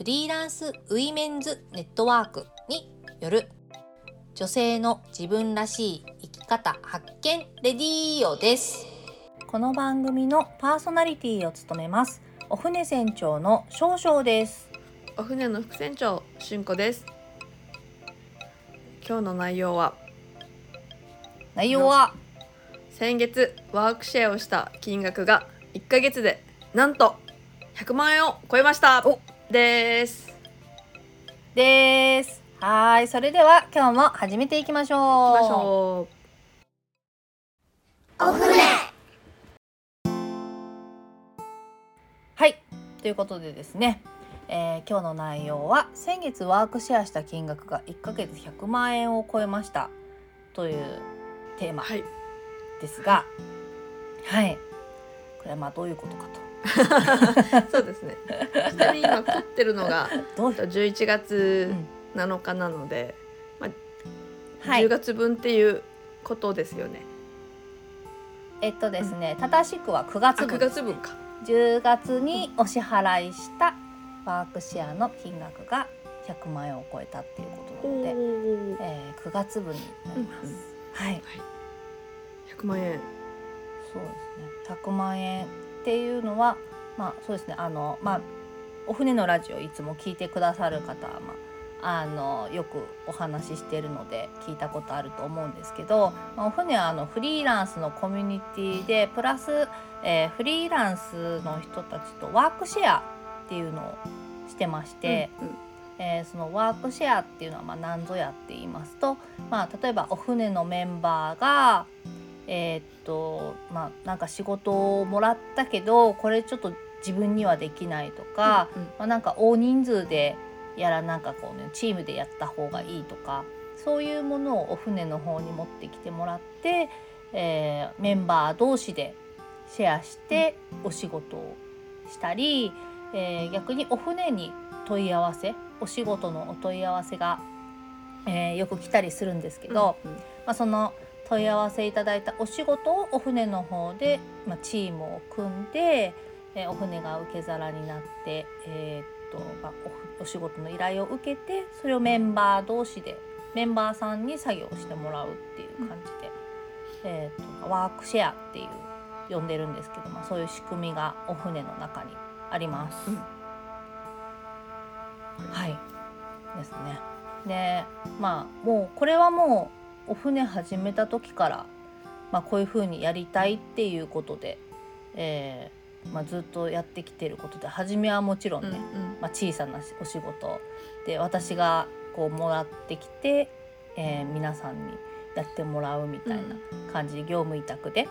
フリーランスウィメンズネットワークによる女性の自分らしい生き方発見レディーオです。この番組のパーソナリティを務めます。お船船長の少々です。お船の副船長しゅんこです。今日の内容は？内容は？先月ワークシェアをした金額が1ヶ月でなんと100万円を超えました。おです。です。はいそれでは今日も始めていきましょう。行きましょはいということでですね、えー今日の内容は先月ワークシェアした金額が1ヶ月100万円を超えました。というテーマうはい。ですがはい。これはまあどういうことかと そうですね。ちなみに今撮ってるのがどう？いう11月7日なので、はい。10月分っていうことですよね。えっとですね正しくは9月あ9分。です月分か。10月にお支払いしたワークシェアの金額が100万円を超えたっていうことなので、ー。えー9月分になります、うんうん。はい。100万円。そうですね。100万円っていうのはまあそうですね。あのまあお船のラジオいつも聞いてくださる方は、まあ、あのよくお話ししているので聞いたことあると思うんですけど、まあ、お船はあのフリーランスのコミュニティでプラス、えーフリーランスの人たちとワークシェアっていうのをしてまして、うんうん。えーそのワークシェアっていうのはまあ何ぞやって言いますと、まあ、例えばお船のメンバーがえーっとまあなんか仕事をもらったけどこれちょっと自分にはできないとか、うんうん。まあ、なんか大人数でやらなんかこうねチームでやった方がいいとかそういうものをお船の方に持ってきてもらって、えーメンバー同士でシェアしてお仕事をしたり、えー逆にお船に問い合わせお仕事のお問い合わせが、えーよく来たりするんですけど、うんうん。まあ、その問い合わせいただいたお仕事をお船の方で、まあ、チームを組んで、えーお船が受け皿になって、えーっとまあ、おお仕事の依頼を受けてそれをメンバー同士でメンバーさんに作業してもらうっていう感じで、えーっとワークシェアっていう呼んでるんですけど、まあ、そういう仕組みがお船の中にあります。うんはいですね。でまあもうこれはもうお船始めた時から、まあ、こういう風にやりたいっていうことで、えーまあ、ずっとやってきてることで初めはもちろんね、うんうん。まあ、小さなお仕事で私がこうもらってきて、えー皆さんにやってもらうみたいな感じで業務委託で、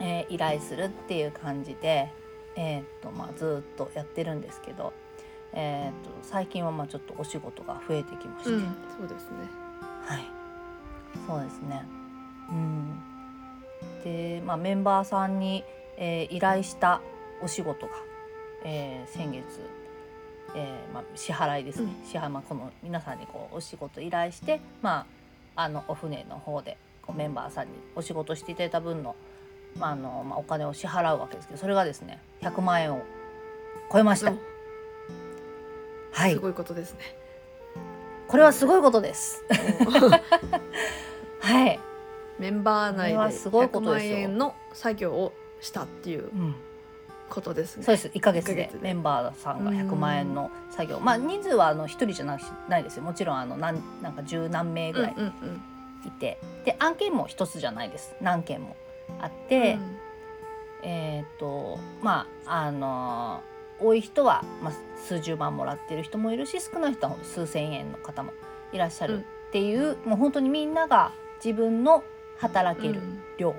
えー依頼するっていう感じで、えーっとまあ、ずっとやってるんですけど、えーっと最近はまあちょっとお仕事が増えてきまして、うんそうですね。はいそうですね。うん、で、まあ、メンバーさんに、えー依頼したお仕事が、えー先月、えーまあ、支払いですね、う支払い、まあ、この皆さんにこうお仕事依頼して、まあ、あのお船の方でこうメンバーさんにお仕事していただいた分の,、まああのまあ、お金を支払うわけですけどそれがですね100万円を超えました。うんはい。すごいことですねこれはすごいことです。はい、メンバー内でこれはすごいこ100とですよ万円の作業をしたっていううん。ことですね。そうです。1ヶ月一ヶ月で。でメンバーさんがうん。100万円の作業。まあ人数はあの1人じゃなしないですよ。もちろんあのなんなんか十何名ぐらいうんうんいて、で案件も一つじゃないです。何件もあっうん。て、えっ、とまああの多い人は、まあ、数十万もらってる人もいるし少ない人は数千円の方もいらっしゃるっていう、もう本当にみんなが自分の働けるうん量、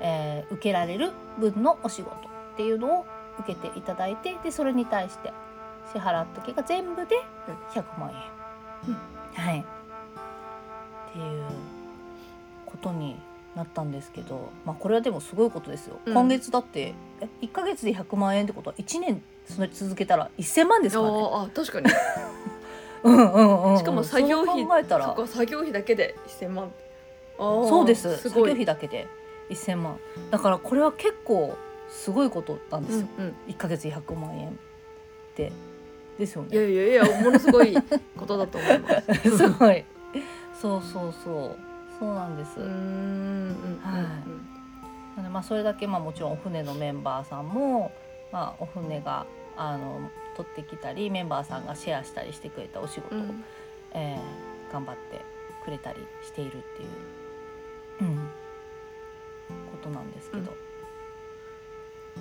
えー受けられる分のお仕事っていうのを受けていただいてでそれに対して、支払った時が全部で100万円、うん。はい。っていうことになったんですけど、まあ、これはでもすごいことですよ、うん。今月だってえ1ヶ月で100万円ってことは1年それ続けたら1000万ですからね。ああ確かに。うんうんうんうん。しかも作業費考えたら。作業費だけで1000万。そうです。作業費だけで1000万。だからこれは結構すごいことなんですよ、うんうん。1ヶ月100万円って。ですよいやねいやいやものすごいことだと思います。すごい。そうそうそうそうなんです、はい。なのでまあそれだけまあもちろんお船のメンバーさんも、まあ、お船があの取ってきたりメンバーさんがシェアしたりしてくれたお仕事を、うん。えー頑張ってくれたりしているっていう、うん、ことなんですけど、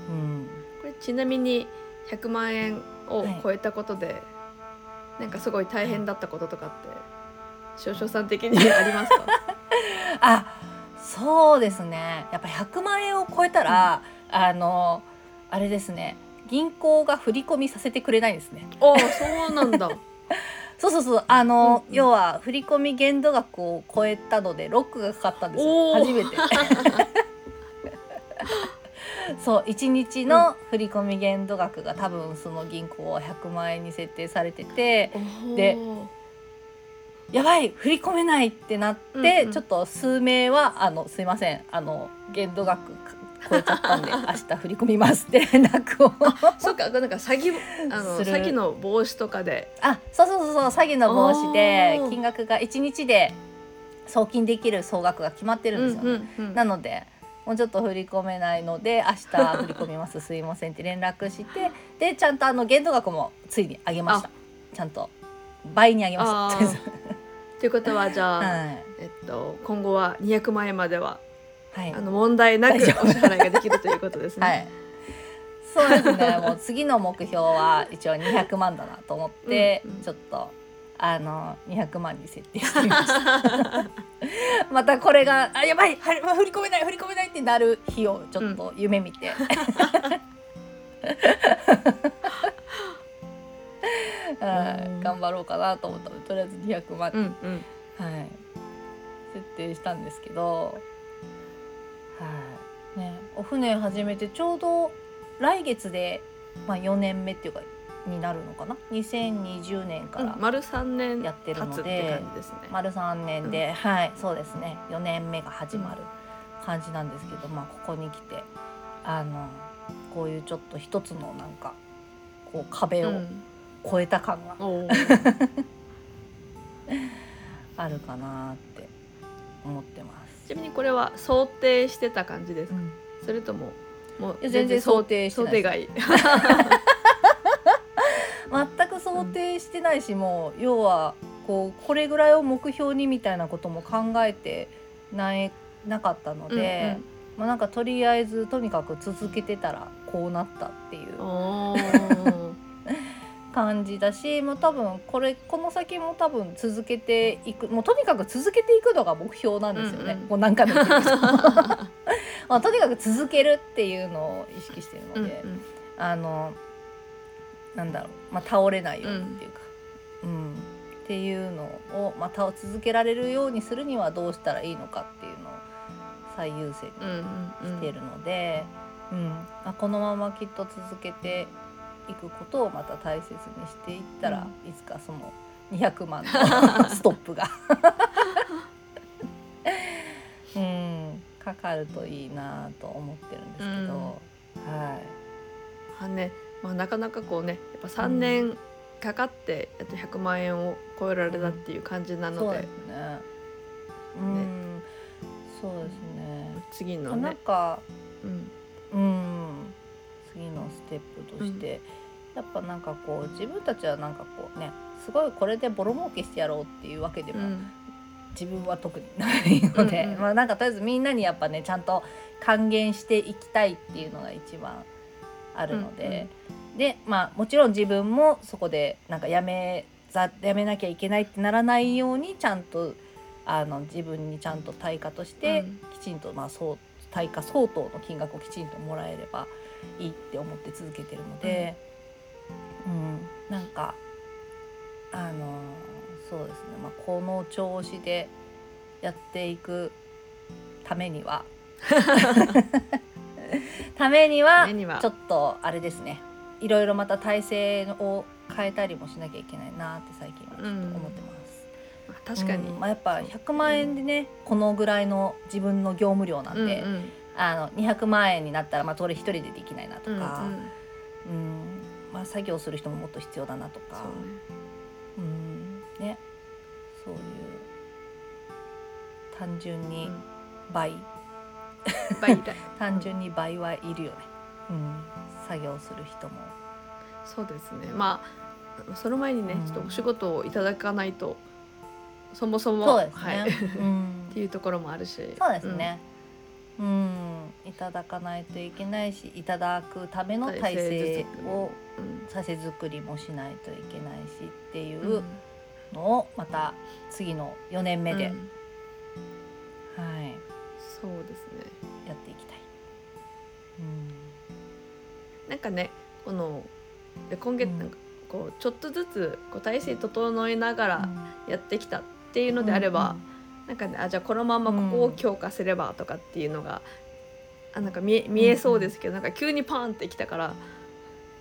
うん。これちなみに100万円を超えたことで、なんかすごい大変だったこととかって少々さん的にありますか？あそうですね。やっぱ100万円を超えたら、あのあれですね。銀行が振り込みさせてくれないんですね。ああそうなんだ。そうそうそう。あの、うんうん。要は振り込み限度額を超えたのでロックがかかったんですよ。初めて。そう1日の振り込み限度額が多分その銀行は100万円に設定されててでやばい振り込めないってなって、うんうん。ちょっと数名はあのすいませんあの限度額超えちゃったんで 明日振り込みますって連絡を。そうかなんか詐欺あの詐欺の防止とかで。あそうそうそうそう詐欺の防止で金額が1日で送金できる総額が決まってるんですよね、うんうんうん。なのでもうちょっと振り込めないので明日振り込みます すいませんって連絡してでちゃんとあの限度額もついに上げました。ちゃんと倍に上げまあしたーということはじゃあ、はい、えっと今後は200万円までははいあの問題なくお支大丈夫払いができるということですね。はい。そうですね。もう次の目標は一応200万だなと思って、うんうんちょっとあの200万に設定してみました。またこれがあやばいは振り込めない振り込めないってなる日をちょっと夢見て。頑張ろうかなと思ったのでとりあえず200万、うんうん。はい、設定したんですけど、はい。ね、お船始めてちょうど来月で、まあ、4年目っていうかになるのかな？2020年からうん丸三年やってるので。丸3年で、はいそうですね。4年目が始まる感じなんですけど、まあ、ここに来てあのこういうちょっと一つのなんかこう壁をうん越えた感が。あるかなって思ってます。ちなみにこれは想定してた感じですか？それとももう全然想定して想ない定外。全く想定してないし、もう要はこうこれぐらいを目標にみたいなことも考えてないなかったので、まあ、なんかとりあえずとにかく続けてたらこうなったっていう感じだしもう多分これこの先も多分続けていくもうとにかく続けていくのが目標なんですよね、うんうん。もう何回も言ってるけどまあとにかく続けるっていうのを意識してるので。うんうん。あのなんだろう、まあ、倒れないようにっていうか、うん。っていうのをまた続けられるようにするにはどうしたらいいのかっていうのを最優先うんうんにうん。しているので、うん。まあ、このままきっと続けていくことをまた大切にしていったら、いつかその200万の ストップが、うん、かかるといいなと思ってるんですけど、はい。あね、まあ、なかなかこうねやっぱ3年かかってやっと100万円を超えられたっていう感じなので、そうですね。うん、そうですね。なん次のね、か、うん。うん、次のステップとして、やっぱなんかこう自分たちはなんかこうね、すごいこれでボロ儲けしてやろうっていうわけでも、うん。自分は特にないので、うんうん。まあなんかとりあえずみんなにやっぱねちゃんと還元していきたいっていうのが一番あるので、でまあもちろん自分もそこでなんかやめざやめなきゃいけないってならないようにちゃんとあの自分にちゃんと対価として、うん。きちんとまあそう対価相当の金額をきちんともらえればいいって思って続けてるので、うん、なんかあのそうですね、まあ、この調子でやっていくためには ためにはちょっとあれですね。いろいろまた体制を変えたりもしなきゃいけないなって最近はちょっと思ってます。まあ確かに、うん。まあ、やっぱ100万円でねこのぐらいの自分の業務量なんで、うんうんあの200万円になったらまあそれ一人でできないなとうんうん。か、うん。まあ、作業する人ももっと必要だなとか。そうね。うん。ね。そういう単純にうん。倍、倍だ 単純に倍はいるよね、うん、作業する人も。そうですね。まあその前にね、うん。ちょっとお仕事をいただかないとそもそもそうですね、はい、っうん。ていうところもあるし。そうですね。うん、いただかないといけないし、いただくための体制をうん、させ作りもしないといけないしっていうんうのをまた次の4年目で、うん。はい。そうですね。やっていきたい。なんかねこので今月うん。なんかこうちょっとずつこう体制整えながうん。らやってきたっていうのであれば、なんかねあじゃあこのままここを強化すればとかっていうのが、あなんか見え見えそうですけど、なんか急にパーンってきたから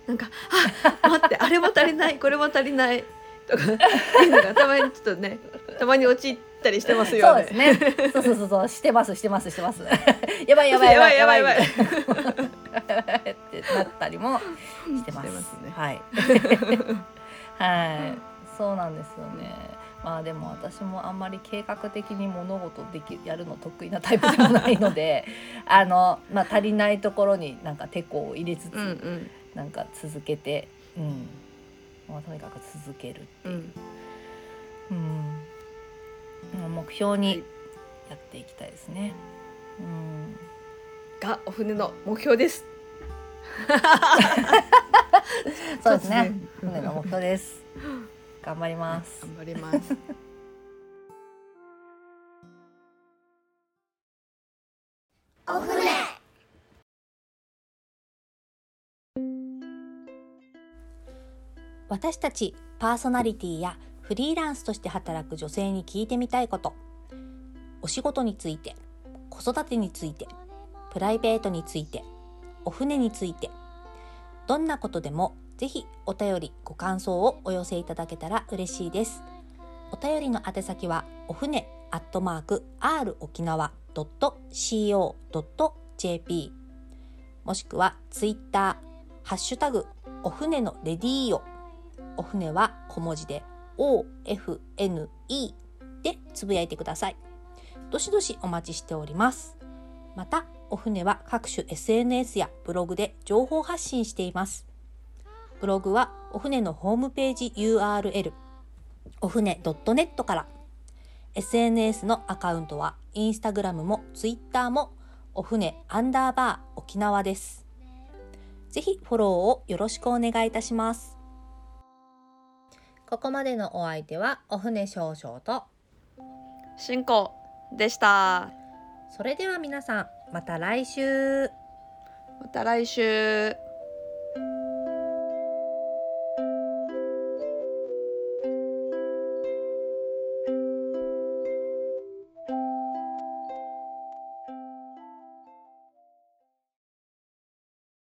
なんか「あ待ってあれも足りない これも足りない」とかいうのがたまにちょっとねたまに陥ったりしてますよそうね。ですね。そうそうそうそうしてますしてますしてます。やばいやばいやばいやばいやばいってなったりもしてます。ますねはい。はい。そうなんですよね。まあでも私もあんまり計画的に物事できやるの得意なタイプでもないので、あのまあ足りないところになんか手こを入れつつ、うんうんなんか続けて、うん。まあとにかく続けるっていう。うんうん、目標にやっていきたいですね。うん、がお船の目標です。そうですね船の目標です。頑張ります。頑張ります。お船。私たちパーソナリティやフリーランスとして働く女性に聞いてみたいことお仕事について子育てについてプライベートについてお船についてどんなことでもぜひお便りご感想をお寄せいただけたら嬉しいです。お便りの宛先はお船アットマーク r 沖縄 .co.jp もしくはツイッターハッシュタグお船のレディーよ。お船は小文字で OFNE でつぶやいてください。どしどしお待ちしております。またお船は各種 SNS やブログで情報発信しています。ブログはお船のホームページ URL お船 .net から。SNS のアカウントはインスタグラムもツイッターもお船アンダーバー沖縄です。ぜひフォローをよろしくお願いいたします。ここまでのお相手はお船少々と。進行でした。それでは皆さんまた来週。また来週。